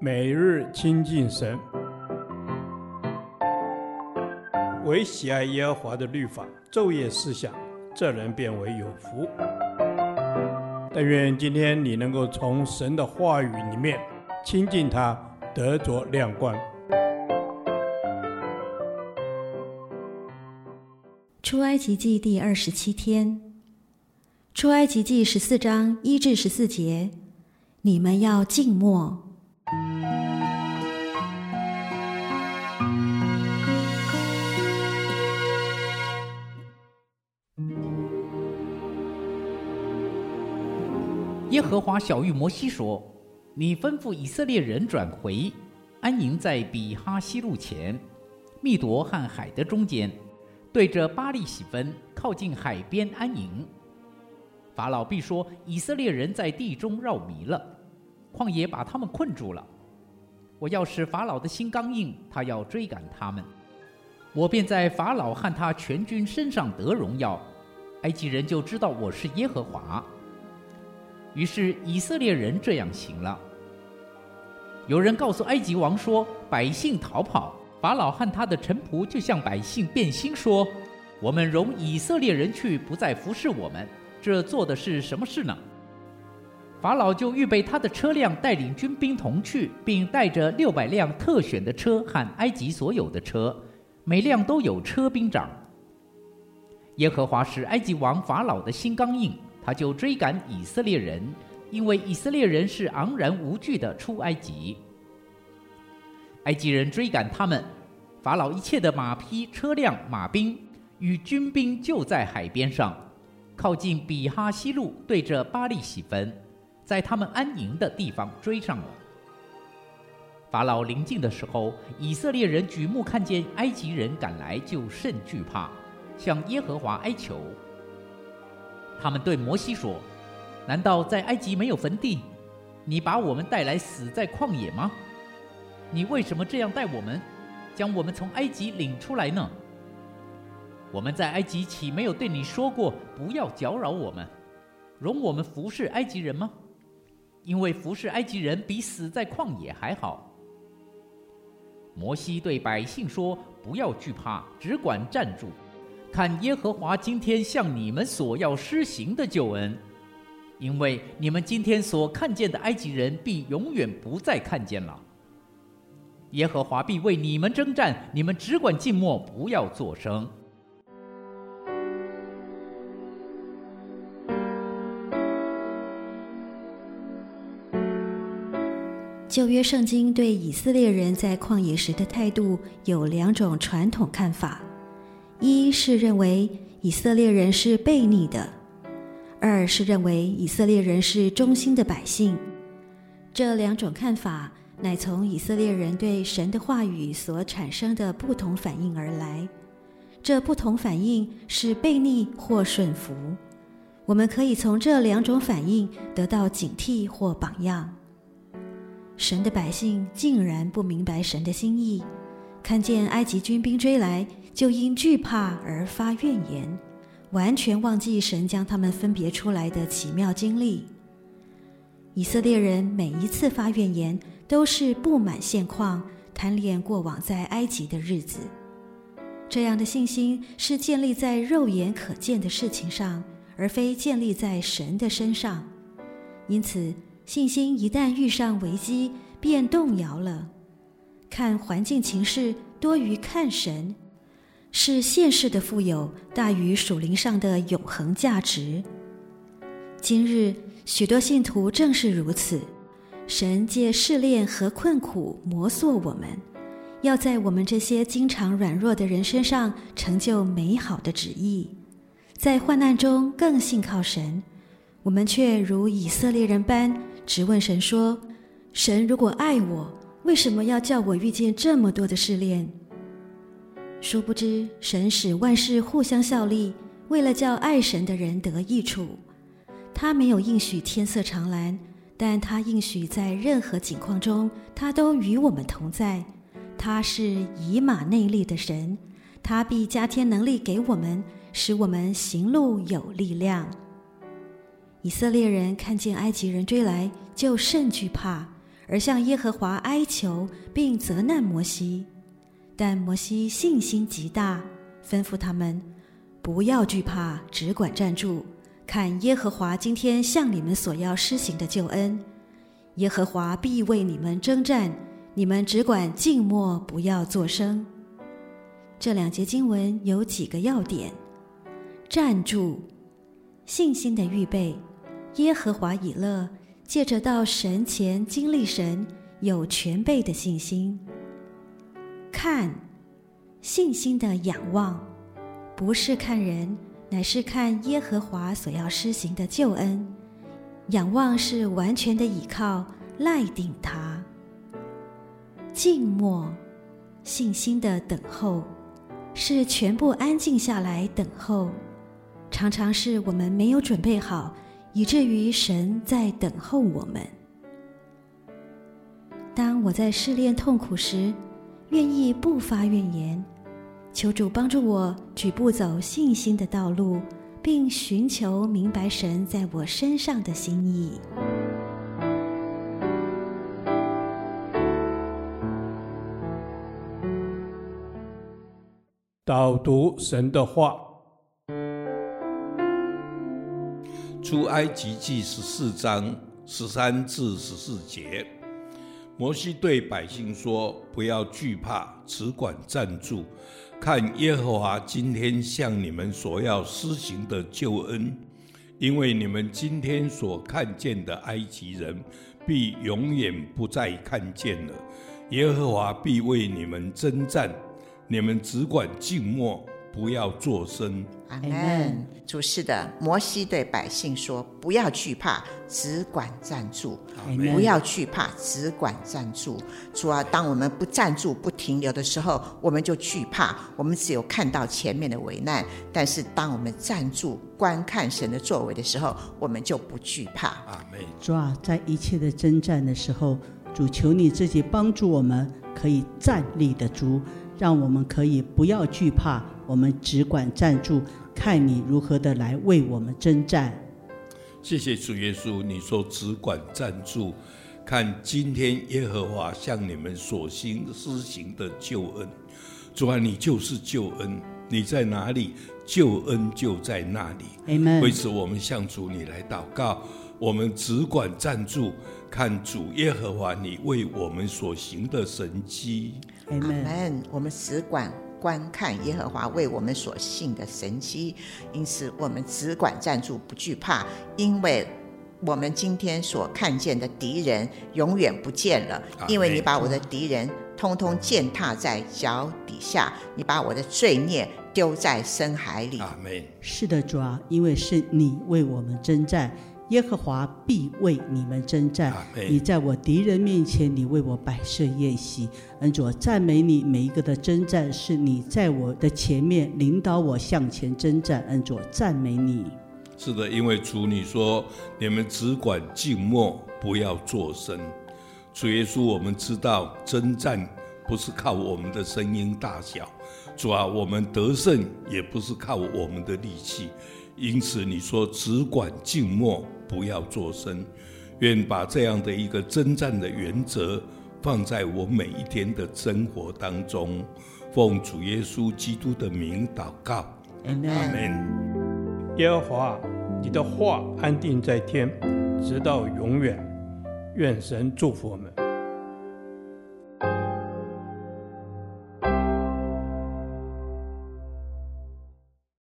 每日亲近神，唯喜爱耶和华的律法，昼夜思想，这人便为有福。但愿今天你能够从神的话语里面亲近他，得着亮光。出埃及记第二十七天，出埃及记十四章一至十四节，你们要静默。耶和华晓諭摩西说：“你吩咐以色列人转回，安营在比哈西路前，密夺和海的中间，对着巴力喜分，靠近海边安营。法老必说：以色列人在地中绕迷了，旷野把他们困住了。我要使法老的心刚硬，他要追赶他们，我便在法老和他全军身上得荣耀，埃及人就知道我是耶和华。”于是以色列人这样行了。有人告诉埃及王说：“百姓逃跑，法老和他的臣仆就向百姓变心说：‘我们容以色列人去，不再服侍我们，这做的是什么事呢？’”法老就预备他的车辆，带领军兵同去，并带着六百辆特选的车和埃及所有的车，每辆都有车兵长。耶和华使埃及王法老的心刚硬。他就追赶以色列人，因为以色列人是昂然无惧的出埃及。埃及人追赶他们，法老一切的马匹、车辆、马兵与军兵就在海边上，靠近比哈西路，对着巴力洗分，在他们安营的地方追上了。法老临近的时候，以色列人举目看见埃及人赶来，就甚惧怕，向耶和华哀求。他们对摩西说：“难道在埃及没有坟地？你把我们带来死在旷野吗？你为什么这样待我们，将我们从埃及领出来呢？我们在埃及岂没有对你说过，不要搅扰我们，容我们服侍埃及人吗？因为服侍埃及人比死在旷野还好。”摩西对百姓说：“不要惧怕，只管站住。”看耶和华今天向你们所要施行的救恩，因为你们今天所看见的埃及人必永远不再看见了。耶和华必为你们征战，你们只管静默，不要作声。旧约圣经对以色列人在旷野时的态度有两种传统看法。一是认为以色列人是悖逆的，二是认为以色列人是忠心的百姓。这两种看法乃从以色列人对神的话语所产生的不同反应而来。这不同反应是悖逆或顺服。我们可以从这两种反应得到警惕或榜样。神的百姓竟然不明白神的心意，看见埃及军兵追来，就因惧怕而发怨言，完全忘记神将他们分别出来的奇妙经历。以色列人每一次发怨言，都是不满现况，贪恋过往在埃及的日子。这样的信心是建立在肉眼可见的事情上，而非建立在神的身上。因此，信心一旦遇上危机，便动摇了。看环境情势多于看神。是现世的富有大于属灵上的永恒价值。今日许多信徒正是如此，神借试炼和困苦磨塑我们，要在我们这些经常软弱的人身上成就美好的旨意。在患难中更信靠神，我们却如以色列人般直问神说：“神如果爱我，为什么要叫我遇见这么多的试炼？”殊不知，神使万事互相效力，为了叫爱神的人得益处。他没有应许天色常蓝，但他应许在任何境况中，他都与我们同在。他是以马内利的神，他必加添能力给我们，使我们行路有力量。以色列人看见埃及人追来，就甚惧怕，而向耶和华哀求，并责难摩西。但摩西信心极大，吩咐他们不要惧怕，只管站住，看耶和华今天向你们所要施行的救恩。耶和华必为你们征战，你们只管静默，不要作声。这两节经文有几个要点：站住，信心的预备。耶和华以勒借着到神前经历神，有全备的信心。看，信心的仰望，不是看人，乃是看耶和华所要施行的救恩。仰望是完全的倚靠，赖定他。静默，信心的等候，是全部安静下来等候。常常是我们没有准备好。以至于神在等候我们。当我在试炼痛苦时，愿意不发怨言，求主帮助我举步走信心的道路，并寻求明白神在我身上的心意。导读神的话。出埃及记十四章十三至十四节，摩西对百姓说：“不要惧怕，只管站住，看耶和华今天向你们所要施行的救恩。因为你们今天所看见的埃及人，必永远不再看见了。耶和华必为你们征战，你们只管静默。”不要作声。阿门。主是的，摩西对百姓说：“不要惧怕，只管站住。不要惧怕，只管站住。主啊，当我们不站住、不停留的时候，我们就惧怕。我们只有看到前面的危难。但是，当我们站住、观看神的作为的时候，我们就不惧怕。阿门。主啊，在一切的征战的时候，主求你自己帮助我们，可以站立得住，让我们可以不要惧怕。我们只管站住，看你如何的来为我们征战。谢谢主耶稣，你说只管站住，看今天耶和华向你们所行施行的救恩。主啊，你就是救恩，你在哪里，救恩就在那里。Amen。为此，我们向主你来祷告，我们只管站住，看主耶和华你为我们所行的神迹。阿门。我们只管。观看耶和华为我们所信的神迹，因此我们只管站住，不惧怕，因为我们今天所看见的敌人永远不见了，因为你把我的敌人通通践踏在脚底下，你把我的罪孽丢在深海里。是的，主啊，因为是你为我们征战。耶和华必为你们征战。你在我敌人面前，你为我摆设宴席。恩主，赞美你，每一个的征战是你在我的前面领导我向前征战。恩主，赞美你。是的，因为主你说，你们只管静默，不要作声。主耶稣，我们知道征战不是靠我们的声音大小。主啊，我们得胜也不是靠我们的力气。因此你说只管静默。不要作声，愿把这样的一个征战的原则放在我每一天的生活当中，奉主耶稣基督的名祷告，阿门。耶和华，你的话安定在天，直到永远。愿神祝福我们。